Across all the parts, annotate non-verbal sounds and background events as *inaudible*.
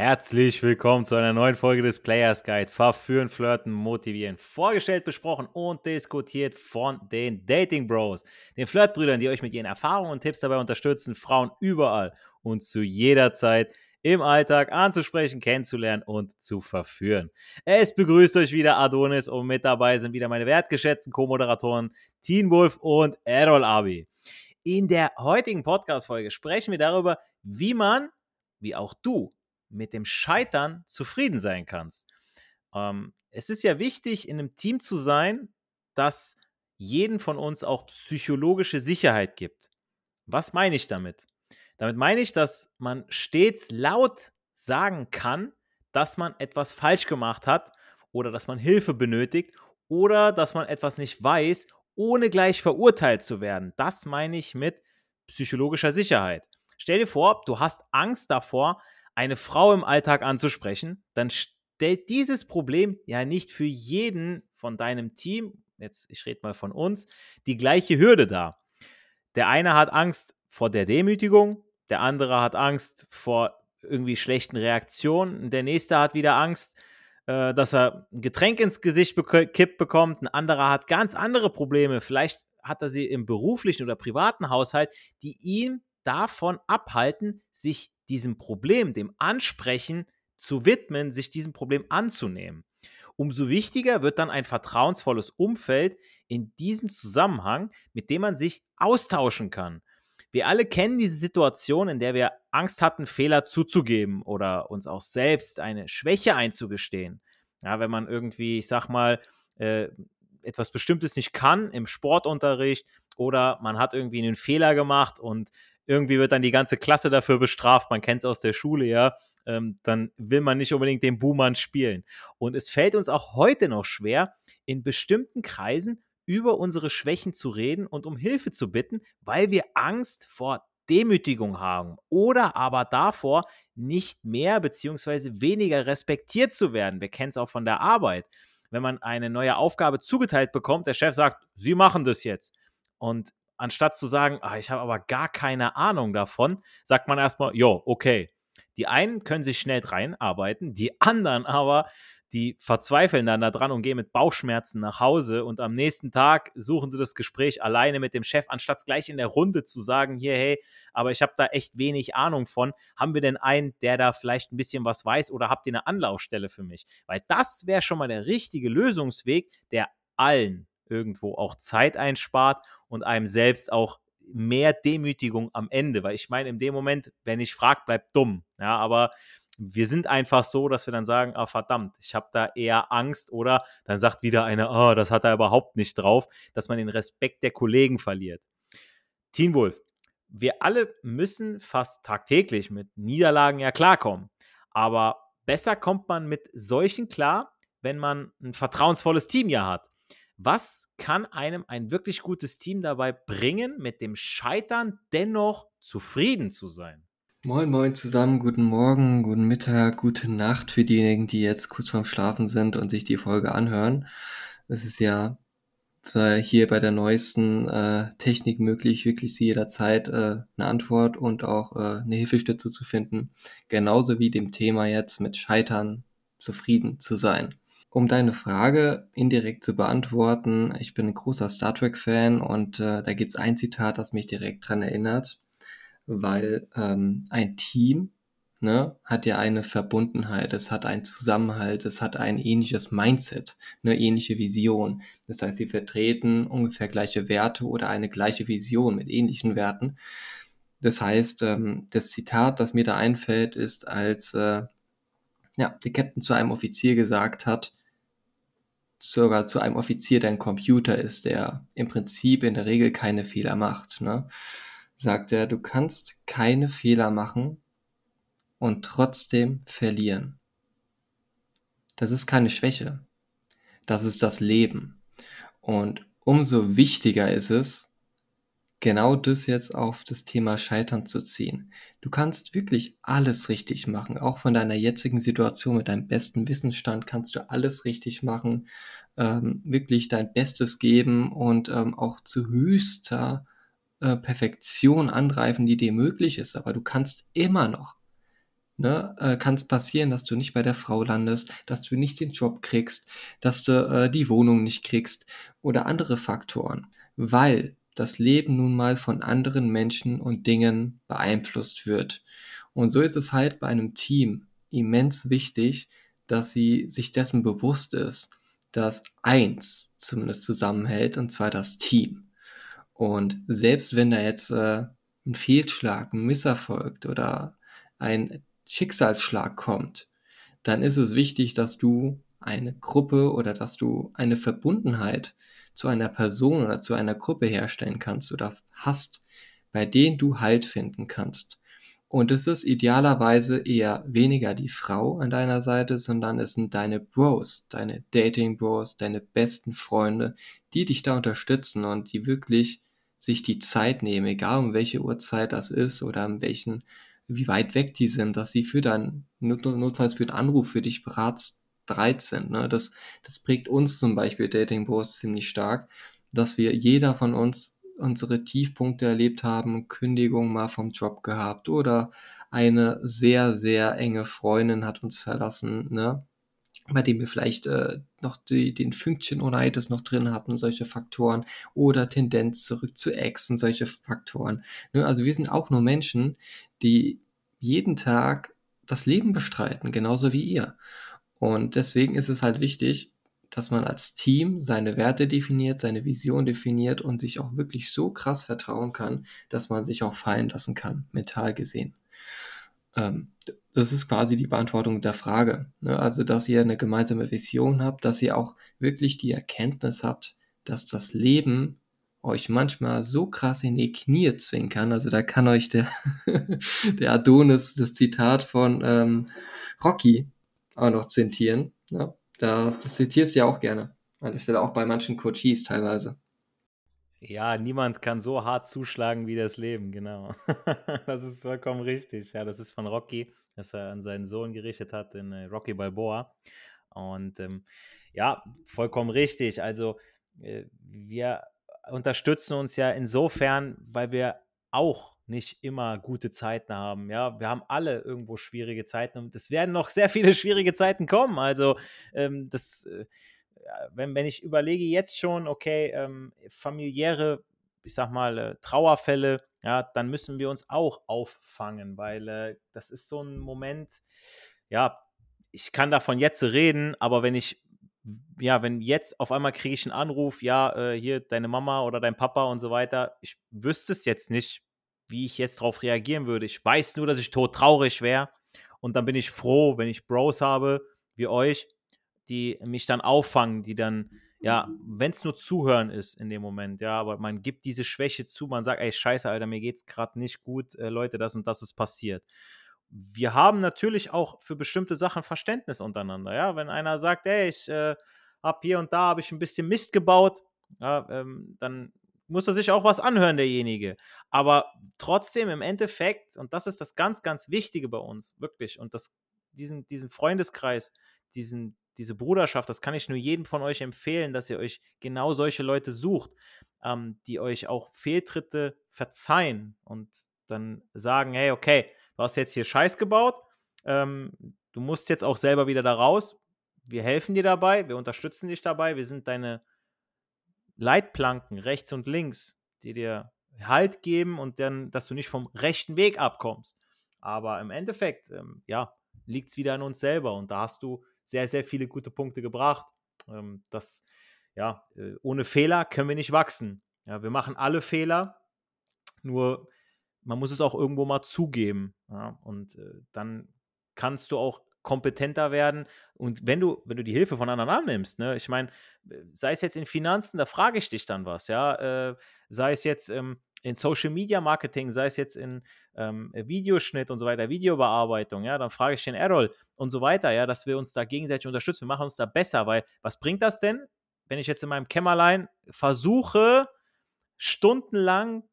Herzlich willkommen zu einer neuen Folge des Players Guide. Verführen, flirten, motivieren. Vorgestellt, besprochen und diskutiert von den Dating Bros, den Flirtbrüdern, die euch mit ihren Erfahrungen und Tipps dabei unterstützen, Frauen überall und zu jeder Zeit im Alltag anzusprechen, kennenzulernen und zu verführen. Es begrüßt euch wieder Adonis und mit dabei sind wieder meine wertgeschätzten Co-Moderatoren Teen Wolf und Errol Abi. In der heutigen Podcast-Folge sprechen wir darüber, wie man, wie auch du, mit dem Scheitern zufrieden sein kannst. Ähm, es ist ja wichtig, in einem Team zu sein, das jeden von uns auch psychologische Sicherheit gibt. Was meine ich damit? Damit meine ich, dass man stets laut sagen kann, dass man etwas falsch gemacht hat oder dass man Hilfe benötigt oder dass man etwas nicht weiß, ohne gleich verurteilt zu werden. Das meine ich mit psychologischer Sicherheit. Stell dir vor, du hast Angst davor, eine Frau im Alltag anzusprechen, dann stellt dieses Problem ja nicht für jeden von deinem Team, jetzt ich rede mal von uns, die gleiche Hürde dar. Der eine hat Angst vor der Demütigung, der andere hat Angst vor irgendwie schlechten Reaktionen, der nächste hat wieder Angst, äh, dass er ein Getränk ins Gesicht kippt bekommt, ein anderer hat ganz andere Probleme, vielleicht hat er sie im beruflichen oder privaten Haushalt, die ihn davon abhalten, sich diesem Problem, dem Ansprechen zu widmen, sich diesem Problem anzunehmen. Umso wichtiger wird dann ein vertrauensvolles Umfeld in diesem Zusammenhang, mit dem man sich austauschen kann. Wir alle kennen diese Situation, in der wir Angst hatten, Fehler zuzugeben oder uns auch selbst eine Schwäche einzugestehen. Ja, wenn man irgendwie, ich sag mal, äh, etwas Bestimmtes nicht kann im Sportunterricht oder man hat irgendwie einen Fehler gemacht und irgendwie wird dann die ganze Klasse dafür bestraft, man kennt es aus der Schule, ja, ähm, dann will man nicht unbedingt den Buhmann spielen. Und es fällt uns auch heute noch schwer, in bestimmten Kreisen über unsere Schwächen zu reden und um Hilfe zu bitten, weil wir Angst vor Demütigung haben oder aber davor, nicht mehr bzw. weniger respektiert zu werden. Wir kennen es auch von der Arbeit. Wenn man eine neue Aufgabe zugeteilt bekommt, der Chef sagt, Sie machen das jetzt. Und anstatt zu sagen, ah, ich habe aber gar keine Ahnung davon, sagt man erstmal, jo, okay. Die einen können sich schnell reinarbeiten, die anderen aber, die verzweifeln dann da dran und gehen mit Bauchschmerzen nach Hause und am nächsten Tag suchen sie das Gespräch alleine mit dem Chef, anstatt gleich in der Runde zu sagen, hier, hey, aber ich habe da echt wenig Ahnung von. Haben wir denn einen, der da vielleicht ein bisschen was weiß oder habt ihr eine Anlaufstelle für mich? Weil das wäre schon mal der richtige Lösungsweg, der allen irgendwo auch Zeit einspart und einem selbst auch mehr Demütigung am Ende, weil ich meine, in dem Moment, wenn ich frage, bleibt dumm. Ja, aber wir sind einfach so, dass wir dann sagen, ah verdammt, ich habe da eher Angst oder dann sagt wieder einer, oh, das hat er überhaupt nicht drauf, dass man den Respekt der Kollegen verliert. Teen Wolf, wir alle müssen fast tagtäglich mit Niederlagen ja klarkommen, aber besser kommt man mit solchen klar, wenn man ein vertrauensvolles Team ja hat. Was kann einem ein wirklich gutes Team dabei bringen, mit dem Scheitern dennoch zufrieden zu sein? Moin, moin zusammen, guten Morgen, guten Mittag, gute Nacht für diejenigen, die jetzt kurz vorm Schlafen sind und sich die Folge anhören. Es ist ja hier bei der neuesten äh, Technik möglich, wirklich zu jeder Zeit äh, eine Antwort und auch äh, eine Hilfestütze zu finden. Genauso wie dem Thema jetzt mit Scheitern zufrieden zu sein. Um deine Frage indirekt zu beantworten, ich bin ein großer Star Trek-Fan und äh, da gibt's ein Zitat, das mich direkt dran erinnert, weil ähm, ein Team ne, hat ja eine Verbundenheit, es hat einen Zusammenhalt, es hat ein ähnliches Mindset, eine ähnliche Vision. Das heißt, sie vertreten ungefähr gleiche Werte oder eine gleiche Vision mit ähnlichen Werten. Das heißt, ähm, das Zitat, das mir da einfällt, ist, als äh, ja, der Captain zu einem Offizier gesagt hat, sogar zu einem Offizier, der ein Computer ist, der im Prinzip in der Regel keine Fehler macht, ne? sagt er, du kannst keine Fehler machen und trotzdem verlieren. Das ist keine Schwäche. Das ist das Leben. Und umso wichtiger ist es, genau das jetzt auf das Thema Scheitern zu ziehen. Du kannst wirklich alles richtig machen. Auch von deiner jetzigen Situation mit deinem besten Wissensstand kannst du alles richtig machen, ähm, wirklich dein Bestes geben und ähm, auch zu höchster äh, Perfektion angreifen, die dir möglich ist. Aber du kannst immer noch ne, äh, kann es passieren, dass du nicht bei der Frau landest, dass du nicht den Job kriegst, dass du äh, die Wohnung nicht kriegst oder andere Faktoren, weil das Leben nun mal von anderen Menschen und Dingen beeinflusst wird. Und so ist es halt bei einem Team immens wichtig, dass sie sich dessen bewusst ist, dass eins zumindest zusammenhält, und zwar das Team. Und selbst wenn da jetzt äh, ein Fehlschlag, ein Misserfolg oder ein Schicksalsschlag kommt, dann ist es wichtig, dass du eine Gruppe oder dass du eine Verbundenheit zu einer Person oder zu einer Gruppe herstellen kannst oder hast, bei denen du Halt finden kannst. Und es ist idealerweise eher weniger die Frau an deiner Seite, sondern es sind deine Bros, deine Dating Bros, deine besten Freunde, die dich da unterstützen und die wirklich sich die Zeit nehmen, egal um welche Uhrzeit das ist oder um welchen, wie weit weg die sind, dass sie für deinen, notfalls für den Anruf für dich berats, bereit sind. Ne? Das, das prägt uns zum Beispiel Dating Bros ziemlich stark, dass wir jeder von uns unsere Tiefpunkte erlebt haben, Kündigung mal vom Job gehabt oder eine sehr, sehr enge Freundin hat uns verlassen, ne? bei dem wir vielleicht äh, noch die, den Fünkchen United noch drin hatten, solche Faktoren, oder Tendenz zurück zu Ex und solche Faktoren. Ne? Also wir sind auch nur Menschen, die jeden Tag das Leben bestreiten, genauso wie ihr. Und deswegen ist es halt wichtig, dass man als Team seine Werte definiert, seine Vision definiert und sich auch wirklich so krass vertrauen kann, dass man sich auch fallen lassen kann, mental gesehen. Ähm, das ist quasi die Beantwortung der Frage. Ne? Also, dass ihr eine gemeinsame Vision habt, dass ihr auch wirklich die Erkenntnis habt, dass das Leben euch manchmal so krass in die Knie zwingen kann. Also da kann euch der, *laughs* der Adonis das Zitat von ähm, Rocky auch noch zitieren. Ne? Da, das zitierst du ja auch gerne. An der Stelle auch bei manchen Coaches teilweise. Ja, niemand kann so hart zuschlagen wie das Leben, genau. *laughs* das ist vollkommen richtig. Ja, das ist von Rocky, das er an seinen Sohn gerichtet hat, in äh, Rocky Balboa. Und ähm, ja, vollkommen richtig. Also äh, wir unterstützen uns ja insofern, weil wir auch nicht immer gute Zeiten haben. Ja, wir haben alle irgendwo schwierige Zeiten und es werden noch sehr viele *laughs* schwierige Zeiten kommen. Also, ähm, das, äh, wenn, wenn ich überlege jetzt schon, okay, ähm, familiäre, ich sag mal, äh, Trauerfälle, ja, dann müssen wir uns auch auffangen, weil äh, das ist so ein Moment, ja, ich kann davon jetzt reden, aber wenn ich ja, wenn jetzt auf einmal kriege ich einen Anruf, ja, äh, hier deine Mama oder dein Papa und so weiter, ich wüsste es jetzt nicht, wie ich jetzt darauf reagieren würde. Ich weiß nur, dass ich tot traurig wäre. Und dann bin ich froh, wenn ich Bros habe, wie euch, die mich dann auffangen, die dann, ja, wenn es nur zuhören ist in dem Moment, ja, aber man gibt diese Schwäche zu, man sagt, ey, scheiße, Alter, mir geht's gerade nicht gut, äh, Leute, das und das ist passiert. Wir haben natürlich auch für bestimmte Sachen Verständnis untereinander, ja, wenn einer sagt, ey, ich äh, habe hier und da habe ich ein bisschen Mist gebaut, ja, ähm, dann muss er sich auch was anhören, derjenige. Aber trotzdem im Endeffekt, und das ist das ganz, ganz Wichtige bei uns, wirklich, und das, diesen, diesen Freundeskreis, diesen, diese Bruderschaft, das kann ich nur jedem von euch empfehlen, dass ihr euch genau solche Leute sucht, ähm, die euch auch Fehltritte verzeihen und dann sagen, hey, okay, du hast jetzt hier Scheiß gebaut, ähm, du musst jetzt auch selber wieder da raus. Wir helfen dir dabei, wir unterstützen dich dabei, wir sind deine Leitplanken rechts und links, die dir Halt geben und dann, dass du nicht vom rechten Weg abkommst. Aber im Endeffekt, ähm, ja, liegt es wieder an uns selber und da hast du sehr, sehr viele gute Punkte gebracht. Ähm, das, ja, äh, ohne Fehler können wir nicht wachsen. Ja, wir machen alle Fehler, nur man muss es auch irgendwo mal zugeben. Ja, und äh, dann kannst du auch kompetenter werden. Und wenn du, wenn du die Hilfe von anderen annimmst, ne, ich meine, sei es jetzt in Finanzen, da frage ich dich dann was, ja, äh, sei es jetzt ähm, in Social Media Marketing, sei es jetzt in ähm, Videoschnitt und so weiter, Videobearbeitung, ja, dann frage ich den Errol und so weiter, ja, dass wir uns da gegenseitig unterstützen, wir machen uns da besser, weil was bringt das denn, wenn ich jetzt in meinem Kämmerlein versuche, stundenlang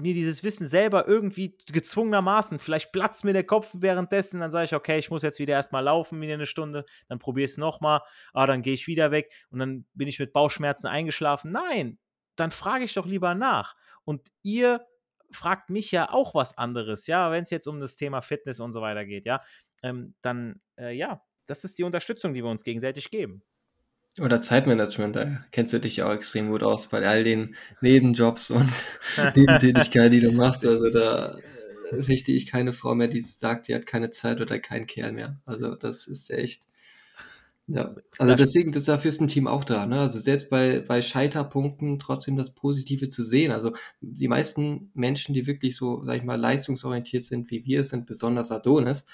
mir dieses Wissen selber irgendwie gezwungenermaßen, vielleicht platzt mir der Kopf währenddessen, dann sage ich, okay, ich muss jetzt wieder erstmal laufen, wieder eine Stunde, dann probiere es nochmal, ah, dann gehe ich wieder weg und dann bin ich mit Bauchschmerzen eingeschlafen. Nein, dann frage ich doch lieber nach. Und ihr fragt mich ja auch was anderes, ja, wenn es jetzt um das Thema Fitness und so weiter geht, ja, ähm, dann, äh, ja, das ist die Unterstützung, die wir uns gegenseitig geben. Oder Zeitmanagement, da kennst du dich auch extrem gut aus bei all den Nebenjobs und *laughs* Nebentätigkeiten, die du machst. Also da richte ich keine Frau mehr, die sagt, sie hat keine Zeit oder keinen Kerl mehr. Also das ist echt. Ja, also deswegen, das dafür ist ein Team auch da. Ne? Also selbst bei, bei Scheiterpunkten trotzdem das Positive zu sehen. Also die meisten Menschen, die wirklich so, sag ich mal, leistungsorientiert sind, wie wir sind, besonders Adonis,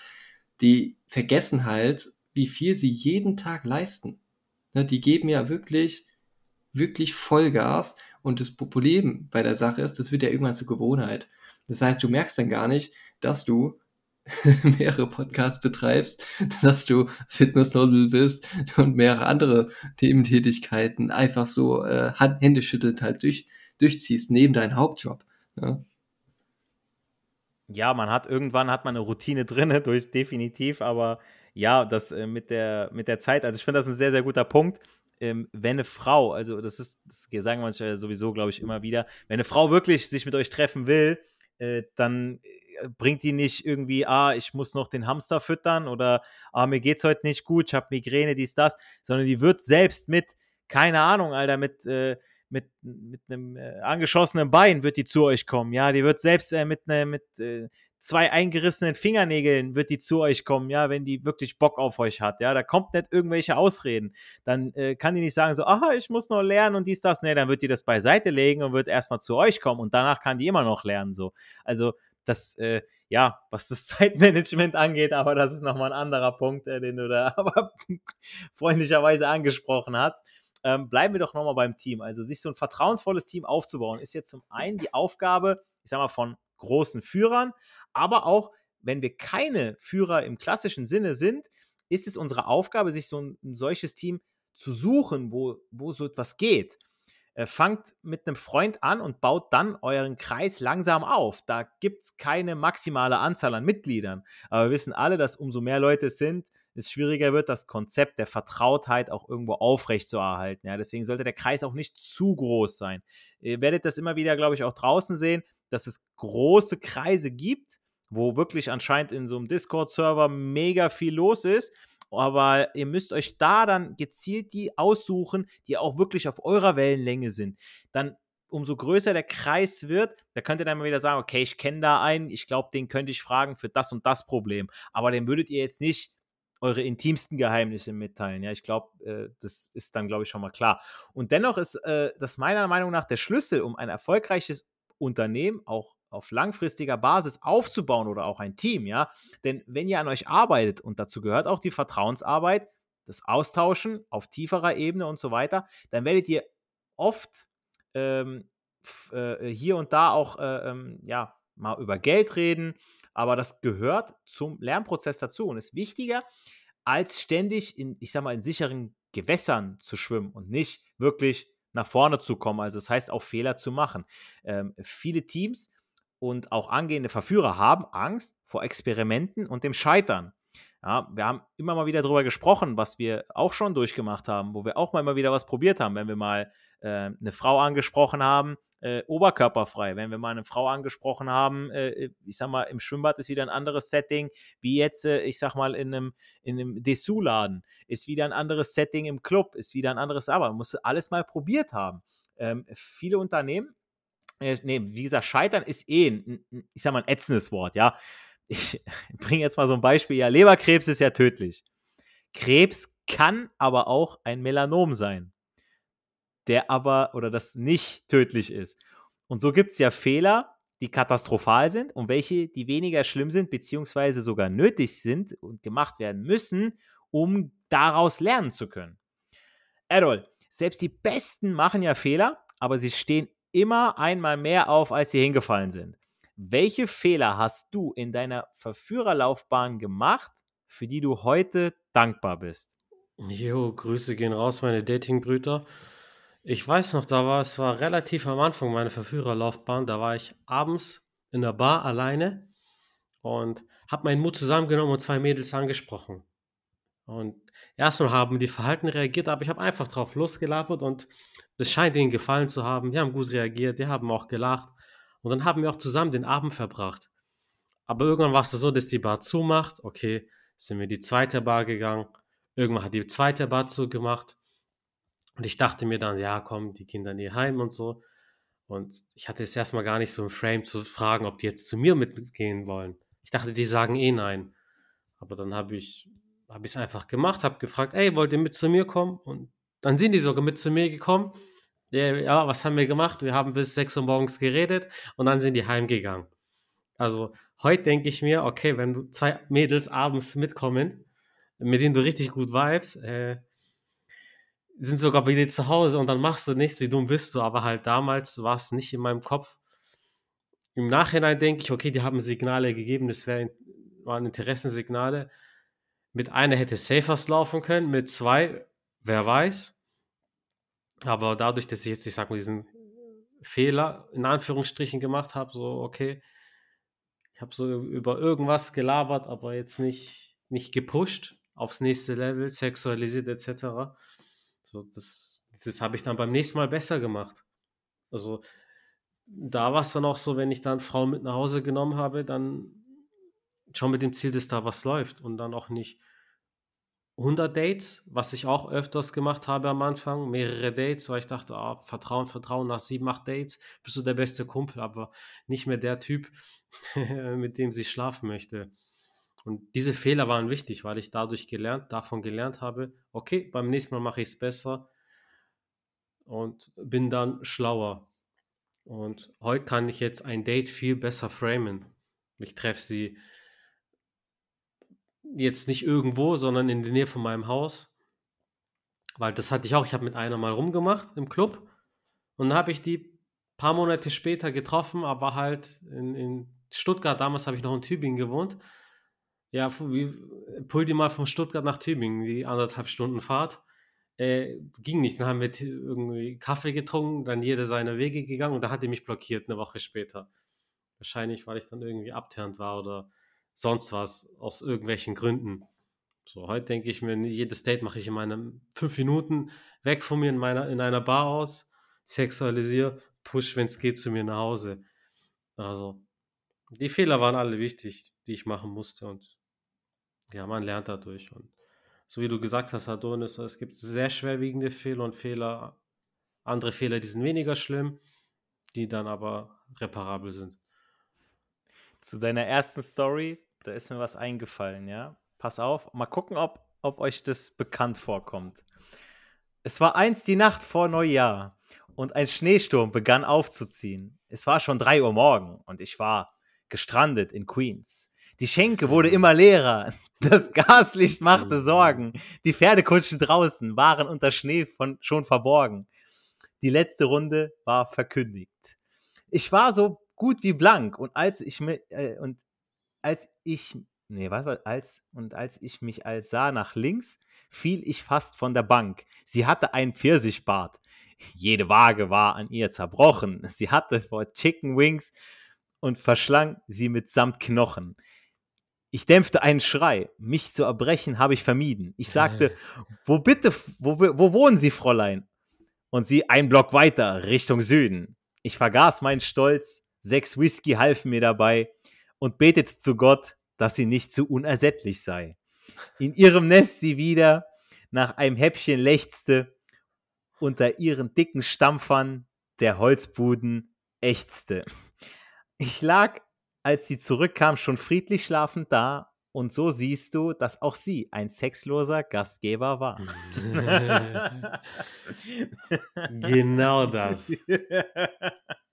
die vergessen halt, wie viel sie jeden Tag leisten. Ne? Die geben ja wirklich, wirklich Vollgas. Und das Problem bei der Sache ist, das wird ja irgendwann zur Gewohnheit. Das heißt, du merkst dann gar nicht, dass du *laughs* mehrere Podcasts betreibst, dass du Fitnessmodel bist und mehrere andere Thementätigkeiten einfach so äh, Hände halt durch, durchziehst, neben deinem Hauptjob. Ja. ja, man hat irgendwann hat man eine Routine drin, *laughs* durch definitiv, aber ja, das äh, mit, der, mit der Zeit, also ich finde das ein sehr, sehr guter Punkt. Ähm, wenn eine Frau, also das ist, das sagen wir sowieso, glaube ich, immer wieder, wenn eine Frau wirklich sich mit euch treffen will, äh, dann äh, bringt die nicht irgendwie, ah, ich muss noch den Hamster füttern oder ah, mir geht's heute nicht gut, ich habe Migräne, dies, das, sondern die wird selbst mit, keine Ahnung, Alter, mit, äh, mit, mit einem äh, angeschossenen Bein wird die zu euch kommen, ja, die wird selbst äh, mit, ne, mit äh, zwei eingerissenen Fingernägeln wird die zu euch kommen, ja, wenn die wirklich Bock auf euch hat, ja, da kommt nicht irgendwelche Ausreden. Dann äh, kann die nicht sagen so, aha, ich muss noch lernen und dies, das, ne, dann wird die das beiseite legen und wird erstmal zu euch kommen und danach kann die immer noch lernen, so. Also, das, äh, ja, was das *laughs* Zeitmanagement angeht, aber das ist nochmal ein anderer Punkt, äh, den du da *laughs* aber freundlicherweise angesprochen hast. Ähm, bleiben wir doch nochmal beim Team. Also sich so ein vertrauensvolles Team aufzubauen, ist jetzt zum einen die Aufgabe, ich sag mal, von großen Führern, aber auch, wenn wir keine Führer im klassischen Sinne sind, ist es unsere Aufgabe, sich so ein, ein solches Team zu suchen, wo, wo so etwas geht. Äh, fangt mit einem Freund an und baut dann euren Kreis langsam auf. Da gibt es keine maximale Anzahl an Mitgliedern. Aber wir wissen alle, dass umso mehr Leute es sind, es schwieriger wird, das Konzept der Vertrautheit auch irgendwo aufrecht zu erhalten. Ja, deswegen sollte der Kreis auch nicht zu groß sein. Ihr werdet das immer wieder, glaube ich, auch draußen sehen, dass es große Kreise gibt, wo wirklich anscheinend in so einem Discord-Server mega viel los ist. Aber ihr müsst euch da dann gezielt die aussuchen, die auch wirklich auf eurer Wellenlänge sind. Dann umso größer der Kreis wird, da könnt ihr dann mal wieder sagen, okay, ich kenne da einen, ich glaube, den könnte ich fragen für das und das Problem. Aber den würdet ihr jetzt nicht eure intimsten Geheimnisse mitteilen. Ja, ich glaube, äh, das ist dann, glaube ich, schon mal klar. Und dennoch ist äh, das meiner Meinung nach der Schlüssel, um ein erfolgreiches Unternehmen auch auf langfristiger Basis aufzubauen oder auch ein Team, ja. Denn wenn ihr an euch arbeitet, und dazu gehört auch die Vertrauensarbeit, das Austauschen auf tieferer Ebene und so weiter, dann werdet ihr oft ähm, äh, hier und da auch äh, ähm, ja, mal über Geld reden, aber das gehört zum Lernprozess dazu und ist wichtiger, als ständig in, ich sag mal, in sicheren Gewässern zu schwimmen und nicht wirklich nach vorne zu kommen. Also das heißt auch Fehler zu machen. Ähm, viele Teams und auch angehende Verführer haben Angst vor Experimenten und dem Scheitern. Ja, wir haben immer mal wieder darüber gesprochen, was wir auch schon durchgemacht haben, wo wir auch mal immer wieder was probiert haben, wenn wir mal äh, eine Frau angesprochen haben, äh, oberkörperfrei, wenn wir mal eine Frau angesprochen haben, äh, ich sag mal, im Schwimmbad ist wieder ein anderes Setting, wie jetzt, äh, ich sag mal, in einem, in einem Dessous-Laden, ist wieder ein anderes Setting im Club, ist wieder ein anderes, aber man muss alles mal probiert haben. Ähm, viele Unternehmen äh, nee, wie gesagt, scheitern ist eh, ein, ich sag mal, ein ätzendes Wort, ja. Ich *laughs* bringe jetzt mal so ein Beispiel, ja, Leberkrebs ist ja tödlich. Krebs kann aber auch ein Melanom sein, der aber, oder das nicht tödlich ist. Und so gibt es ja Fehler, die katastrophal sind und welche, die weniger schlimm sind, beziehungsweise sogar nötig sind und gemacht werden müssen, um daraus lernen zu können. Errol, selbst die Besten machen ja Fehler, aber sie stehen immer einmal mehr auf, als sie hingefallen sind. Welche Fehler hast du in deiner Verführerlaufbahn gemacht, für die du heute dankbar bist? Jo, Grüße gehen raus, meine Datingbrüder. Ich weiß noch, da war es war relativ am Anfang meiner Verführerlaufbahn. Da war ich abends in der Bar alleine und habe meinen Mut zusammengenommen und zwei Mädels angesprochen. Und erstmal haben die Verhalten reagiert, aber ich habe einfach drauf losgelabert und das scheint ihnen gefallen zu haben. Die haben gut reagiert, die haben auch gelacht. Und dann haben wir auch zusammen den Abend verbracht. Aber irgendwann war es so, dass die Bar zumacht. Okay, sind wir die zweite Bar gegangen. Irgendwann hat die zweite Bar zugemacht. Und ich dachte mir dann, ja, komm, die Kinder nie heim und so. Und ich hatte es erstmal gar nicht so im Frame zu fragen, ob die jetzt zu mir mitgehen wollen. Ich dachte, die sagen eh nein. Aber dann habe ich habe ich es einfach gemacht, habe gefragt, ey, wollt ihr mit zu mir kommen? Und dann sind die sogar mit zu mir gekommen. Ja, was haben wir gemacht? Wir haben bis 6 Uhr morgens geredet und dann sind die heimgegangen. Also heute denke ich mir, okay, wenn du zwei Mädels abends mitkommen, mit denen du richtig gut vibes, äh, sind sogar bei dir zu Hause und dann machst du nichts, wie dumm bist du. Aber halt damals war es nicht in meinem Kopf. Im Nachhinein denke ich, okay, die haben Signale gegeben, das wär, waren Interessensignale. Mit einer hätte Safers laufen können, mit zwei, wer weiß. Aber dadurch, dass ich jetzt, ich sag mal, diesen Fehler in Anführungsstrichen gemacht habe, so, okay, ich habe so über irgendwas gelabert, aber jetzt nicht, nicht gepusht aufs nächste Level, sexualisiert etc. So, das, das habe ich dann beim nächsten Mal besser gemacht. Also da war es dann auch so, wenn ich dann Frauen mit nach Hause genommen habe, dann schon mit dem Ziel, dass da was läuft und dann auch nicht 100 Dates, was ich auch öfters gemacht habe am Anfang, mehrere Dates, weil ich dachte, ah, Vertrauen, Vertrauen, nach sieben, acht Dates bist du der beste Kumpel, aber nicht mehr der Typ, *laughs* mit dem sie schlafen möchte. Und diese Fehler waren wichtig, weil ich dadurch gelernt, davon gelernt habe, okay, beim nächsten Mal mache ich es besser und bin dann schlauer. Und heute kann ich jetzt ein Date viel besser framen. Ich treffe sie jetzt nicht irgendwo, sondern in der Nähe von meinem Haus. Weil das hatte ich auch, ich habe mit einer mal rumgemacht im Club und dann habe ich die paar Monate später getroffen, aber halt in, in Stuttgart, damals habe ich noch in Tübingen gewohnt. Ja, wie, pull die mal von Stuttgart nach Tübingen, die anderthalb Stunden Fahrt. Äh, ging nicht. Dann haben wir irgendwie Kaffee getrunken, dann jeder seine Wege gegangen und da hat die mich blockiert eine Woche später. Wahrscheinlich, weil ich dann irgendwie abtörend war oder sonst was, aus irgendwelchen Gründen. So, heute denke ich mir, jedes Date mache ich in meinen *laughs* fünf Minuten weg von mir in, meiner, in einer Bar aus, sexualisiere, push, wenn es geht, zu mir nach Hause. Also, die Fehler waren alle wichtig, die ich machen musste und ja, man lernt dadurch. Und so wie du gesagt hast, Adonis, es gibt sehr schwerwiegende Fehler und Fehler, andere Fehler, die sind weniger schlimm, die dann aber reparabel sind. Zu deiner ersten Story, da ist mir was eingefallen, ja. Pass auf, mal gucken, ob, ob euch das bekannt vorkommt. Es war einst die Nacht vor Neujahr und ein Schneesturm begann aufzuziehen. Es war schon drei Uhr morgen und ich war gestrandet in Queens. Die Schenke wurde immer leerer. *laughs* Das Gaslicht machte Sorgen. Die Pferdekutschen draußen waren unter Schnee von, schon verborgen. Die letzte Runde war verkündigt. Ich war so gut wie blank. Und als ich mir, äh, und als ich, nee, was war, als, und als ich mich als sah nach links, fiel ich fast von der Bank. Sie hatte einen Pfirsichbart. Jede Waage war an ihr zerbrochen. Sie hatte vor Chicken Wings und verschlang sie mitsamt Knochen. Ich dämpfte einen Schrei. Mich zu erbrechen habe ich vermieden. Ich sagte, *laughs* wo bitte, wo, wo wohnen Sie, Fräulein? Und sie ein Block weiter, Richtung Süden. Ich vergaß meinen Stolz, sechs Whisky halfen mir dabei und betete zu Gott, dass sie nicht zu unersättlich sei. In ihrem Nest sie wieder nach einem Häppchen lechzte, unter ihren dicken Stampfern der Holzbuden ächzte. Ich lag, als sie zurückkam, schon friedlich schlafend da und so siehst du, dass auch sie ein sexloser Gastgeber war. *laughs* genau das. *laughs*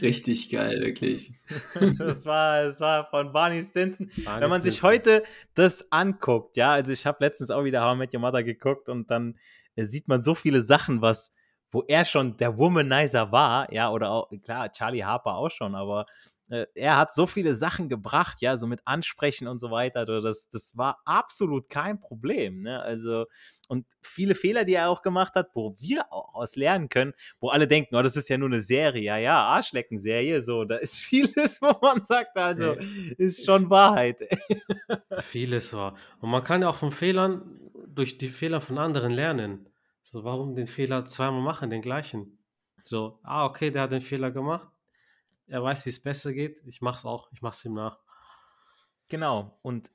Richtig geil, wirklich. *laughs* Das war, das war von Barney Stinson. Barney Wenn man Stinson. sich heute das anguckt, ja, also ich habe letztens auch wieder How I Met Your Mother geguckt und dann äh, sieht man so viele Sachen, was, wo er schon der Womanizer war, ja, oder auch, klar, Charlie Harper auch schon, aber äh, er hat so viele Sachen gebracht, ja, so mit Ansprechen und so weiter. Das, das war absolut kein Problem. Ne? Also, und viele Fehler, die er auch gemacht hat, wo wir auch aus lernen können, wo alle denken, oh, das ist ja nur eine Serie, ja, ja, Arschlecken-Serie, so, da ist *laughs* vieles, wo man sagt, also, ist schon Wahrheit. *laughs* vieles war. Und man kann ja auch von Fehlern, durch die Fehler von anderen lernen. So, warum den Fehler zweimal machen, den gleichen? So, ah, okay, der hat den Fehler gemacht er weiß, wie es besser geht. Ich mache es auch. Ich mache es ihm nach. Genau. Und,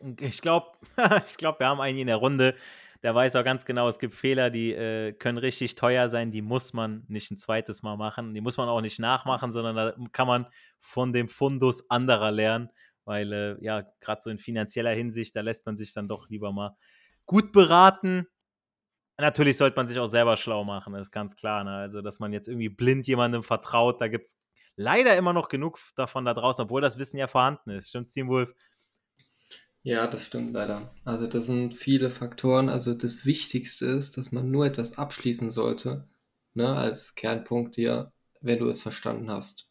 und ich glaube, *laughs* ich glaube, wir haben einen in der Runde, der weiß auch ganz genau, es gibt Fehler, die äh, können richtig teuer sein, die muss man nicht ein zweites Mal machen. Die muss man auch nicht nachmachen, sondern da kann man von dem Fundus anderer lernen, weil äh, ja, gerade so in finanzieller Hinsicht, da lässt man sich dann doch lieber mal gut beraten. Natürlich sollte man sich auch selber schlau machen, das ist ganz klar. Ne? Also, dass man jetzt irgendwie blind jemandem vertraut, da gibt es leider immer noch genug davon da draußen, obwohl das Wissen ja vorhanden ist. Stimmt's, Team Wolf? Ja, das stimmt leider. Also das sind viele Faktoren. Also das Wichtigste ist, dass man nur etwas abschließen sollte, ne, als Kernpunkt hier, wenn du es verstanden hast.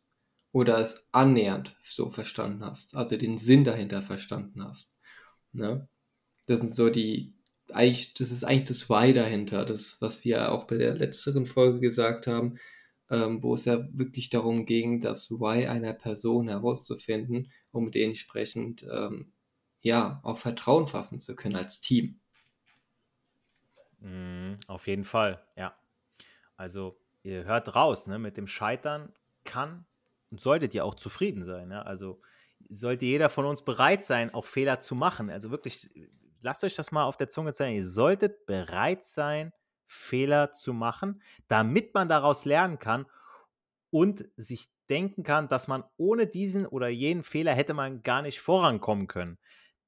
Oder es annähernd so verstanden hast. Also den Sinn dahinter verstanden hast. Ne? Das sind so die, eigentlich, das ist eigentlich das Why dahinter, das, was wir auch bei der letzteren Folge gesagt haben, ähm, wo es ja wirklich darum ging, das Why einer Person herauszufinden, um dementsprechend ähm, ja, auch Vertrauen fassen zu können als Team. Mm, auf jeden Fall, ja. Also, ihr hört raus, ne? mit dem Scheitern kann und solltet ihr auch zufrieden sein. Ne? Also, sollte jeder von uns bereit sein, auch Fehler zu machen. Also wirklich, lasst euch das mal auf der Zunge zeigen. Ihr solltet bereit sein, Fehler zu machen, damit man daraus lernen kann und sich denken kann, dass man ohne diesen oder jenen Fehler hätte man gar nicht vorankommen können.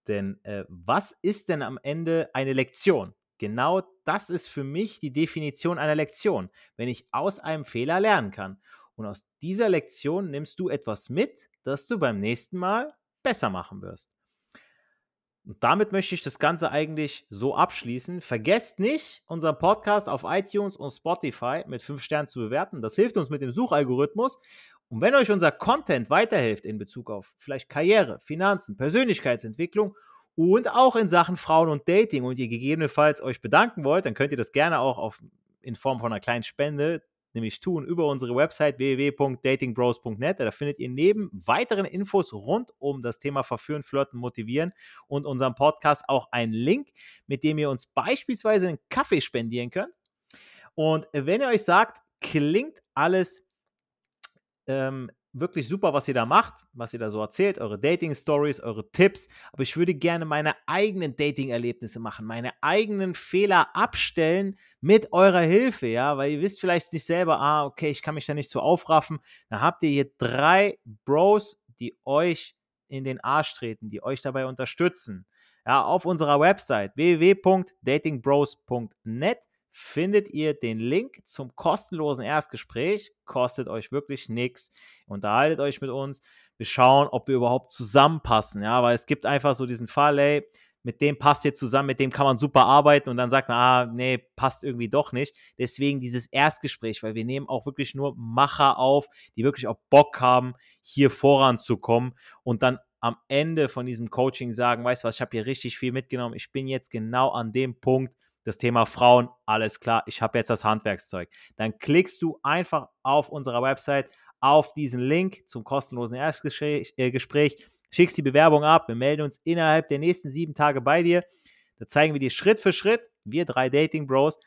Denn äh, was ist denn am Ende eine Lektion? Genau das ist für mich die Definition einer Lektion, wenn ich aus einem Fehler lernen kann. Und aus dieser Lektion nimmst du etwas mit, das du beim nächsten Mal besser machen wirst. Und damit möchte ich das Ganze eigentlich so abschließen. Vergesst nicht, unseren Podcast auf iTunes und Spotify mit 5 Sternen zu bewerten. Das hilft uns mit dem Suchalgorithmus. Und wenn euch unser Content weiterhilft in Bezug auf vielleicht Karriere, Finanzen, Persönlichkeitsentwicklung und auch in Sachen Frauen und Dating und ihr gegebenenfalls euch bedanken wollt, dann könnt ihr das gerne auch auf, in Form von einer kleinen Spende nämlich tun über unsere Website www.datingbros.net. Da findet ihr neben weiteren Infos rund um das Thema Verführen, Flirten, Motivieren und unserem Podcast auch einen Link, mit dem ihr uns beispielsweise einen Kaffee spendieren könnt. Und wenn ihr euch sagt, klingt alles ähm, wirklich super, was ihr da macht, was ihr da so erzählt, eure Dating-Stories, eure Tipps. Aber ich würde gerne meine eigenen Dating-Erlebnisse machen, meine eigenen Fehler abstellen mit eurer Hilfe, ja, weil ihr wisst vielleicht nicht selber, ah, okay, ich kann mich da nicht so aufraffen. Dann habt ihr hier drei Bros, die euch in den Arsch treten, die euch dabei unterstützen. Ja, auf unserer Website www.datingbros.net findet ihr den Link zum kostenlosen Erstgespräch. Kostet euch wirklich nichts. Unterhaltet euch mit uns. Wir schauen, ob wir überhaupt zusammenpassen. Ja, weil es gibt einfach so diesen Fall, ey, mit dem passt ihr zusammen, mit dem kann man super arbeiten und dann sagt man, ah, nee, passt irgendwie doch nicht. Deswegen dieses Erstgespräch, weil wir nehmen auch wirklich nur Macher auf, die wirklich auch Bock haben, hier voranzukommen und dann am Ende von diesem Coaching sagen, weißt du was, ich habe hier richtig viel mitgenommen, ich bin jetzt genau an dem Punkt, das Thema Frauen, alles klar, ich habe jetzt das Handwerkszeug. Dann klickst du einfach auf unserer Website auf diesen Link zum kostenlosen Erstgespräch, äh, schickst die Bewerbung ab, wir melden uns innerhalb der nächsten sieben Tage bei dir. Da zeigen wir dir Schritt für Schritt, wir drei Dating Bros,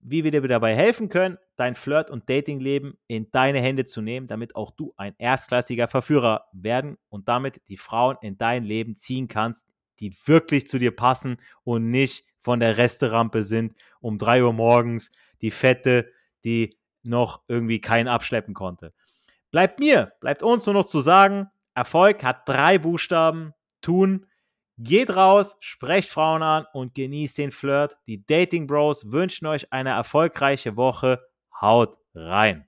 wie wir dir dabei helfen können, dein Flirt- und Datingleben in deine Hände zu nehmen, damit auch du ein erstklassiger Verführer werden und damit die Frauen in dein Leben ziehen kannst, die wirklich zu dir passen und nicht von der Resterampe sind um 3 Uhr morgens, die Fette, die noch irgendwie keinen abschleppen konnte. Bleibt mir, bleibt uns nur noch zu sagen, Erfolg hat drei Buchstaben, tun. Geht raus, sprecht Frauen an und genießt den Flirt. Die Dating Bros wünschen euch eine erfolgreiche Woche. Haut rein.